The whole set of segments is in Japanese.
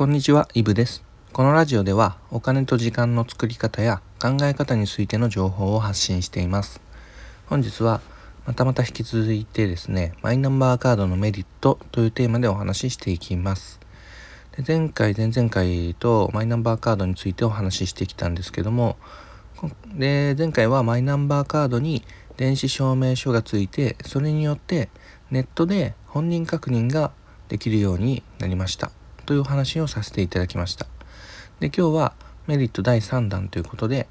こんにちは、イブです。このラジオではお金と時間の作り方や考え方についての情報を発信しています。本日はまたまた引き続いてですね、マイナンバーカードのメリットというテーマでお話ししていきます。で前回、前々回とマイナンバーカードについてお話ししてきたんですけども、で前回はマイナンバーカードに電子証明書がついて、それによってネットで本人確認ができるようになりましたという話をさせていただきましたで今日はメリット第3弾ということで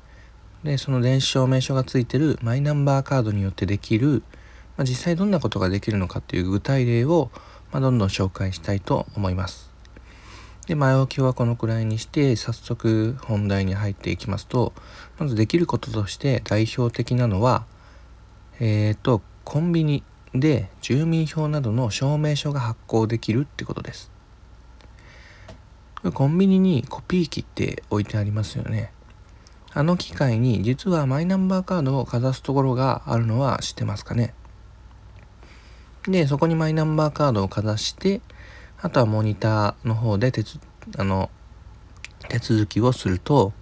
でその電子証明書がついてるマイナンバーカードによってできる、まあ、実際どんなことができるのかっていう具体例を、まあ、どんどん紹介したいと思いますで前置きはこのくらいにして早速本題に入っていきますとまずできることとして代表的なのはえっ、ー、とコンビニで住民票などの証明書が発行できるってことです。コンビニにコピー機って置いてありますよね。あの機械に実はマイナンバーカードをかざすところがあるのは知ってますかね？で、そこにマイナンバーカードをかざして、あとはモニターの方で手あの手続きをすると、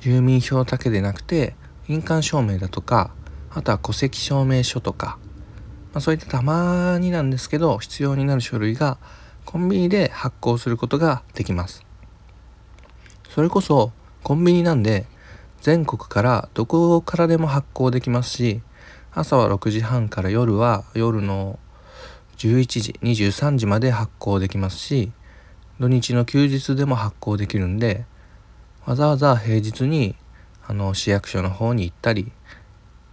住民票だけでなくて、印鑑証明だとか、あとは戸籍証明書とか、まあ、そういったたまになんですけど必要になる書類がコンビニで発行することができますそれこそコンビニなんで全国からどこからでも発行できますし朝は6時半から夜は夜の11時23時まで発行できますし土日の休日でも発行できるんでわざわざ平日にあの市役所の方に行ったり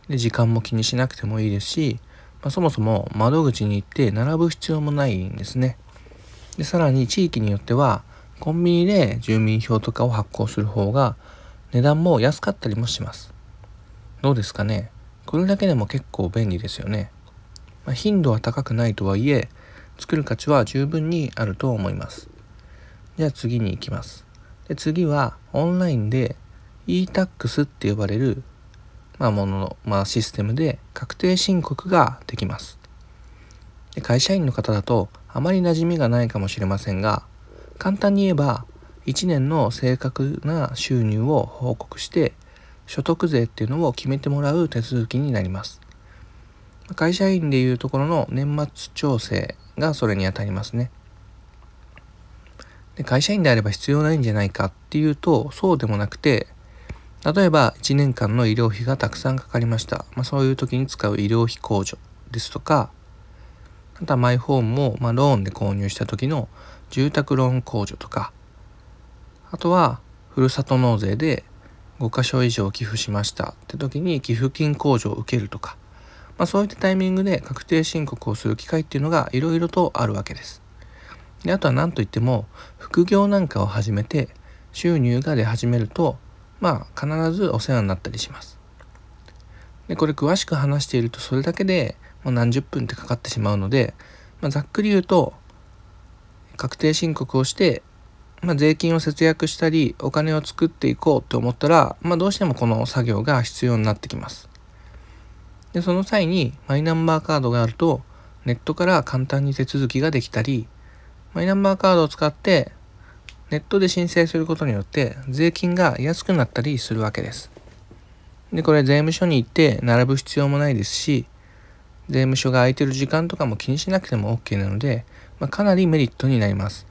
で時間も気にしなくてもいいですしまあ、そもそも窓口に行って並ぶ必要もないんですね。でさらに地域によってはコンビニで住民票とかを発行する方が値段も安かったりもします。どうですかね？これだけでも結構便利ですよね。まあ、頻度は高くないとはいえ作る価値は十分にあると思います。じゃあ次に行きます。で次はオンラインで e-tax って呼ばれるまあ、ものの、まあ、システムで確定申告ができます。で会社員の方だとあまり馴染みがないかもしれませんが簡単に言えば1年の正確な収入を報告して所得税っていうのを決めてもらう手続きになります。会社員でいうところの年末調整がそれにあたりますね。で会社員であれば必要ないんじゃないかっていうとそうでもなくて例えば1年間の医療費がたくさんかかりました。まあ、そういう時に使う医療費控除ですとか、あとはマイホームも、まあ、ローンで購入した時の住宅ローン控除とか、あとはふるさと納税で5箇所以上寄付しましたって時に寄付金控除を受けるとか、まあ、そういったタイミングで確定申告をする機会っていうのがいろいろとあるわけです。であとは何といっても副業なんかを始めて収入が出始めるとまあ必ずお世話になったりします。でこれ詳しく話しているとそれだけでもう何十分ってかかってしまうので、まあ、ざっくり言うと確定申告をして、まあ、税金を節約したりお金を作っていこうと思ったら、まあ、どうしてもこの作業が必要になってきます。でその際にマイナンバーカードがあるとネットから簡単に手続きができたりマイナンバーカードを使ってネットで申請することによって税金が安くなったりするわけです。で、これ税務署に行って並ぶ必要もないですし、税務署が空いてる時間とかも気にしなくても OK なので、まあ、かなりメリットになります。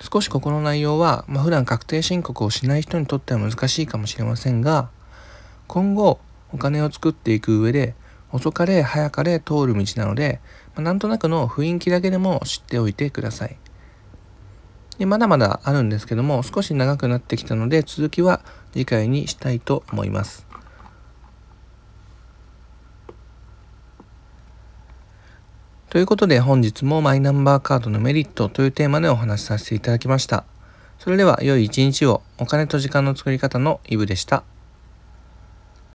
少しここの内容は、まあ、普段確定申告をしない人にとっては難しいかもしれませんが、今後お金を作っていく上で遅かれ早かれ通る道なので、まあ、なんとなくの雰囲気だけでも知っておいてください。でまだまだあるんですけども少し長くなってきたので続きは次回にしたいと思います。ということで本日もマイナンバーカードのメリットというテーマでお話しさせていただきました。それでは良い一日をお金と時間の作り方のイブでした。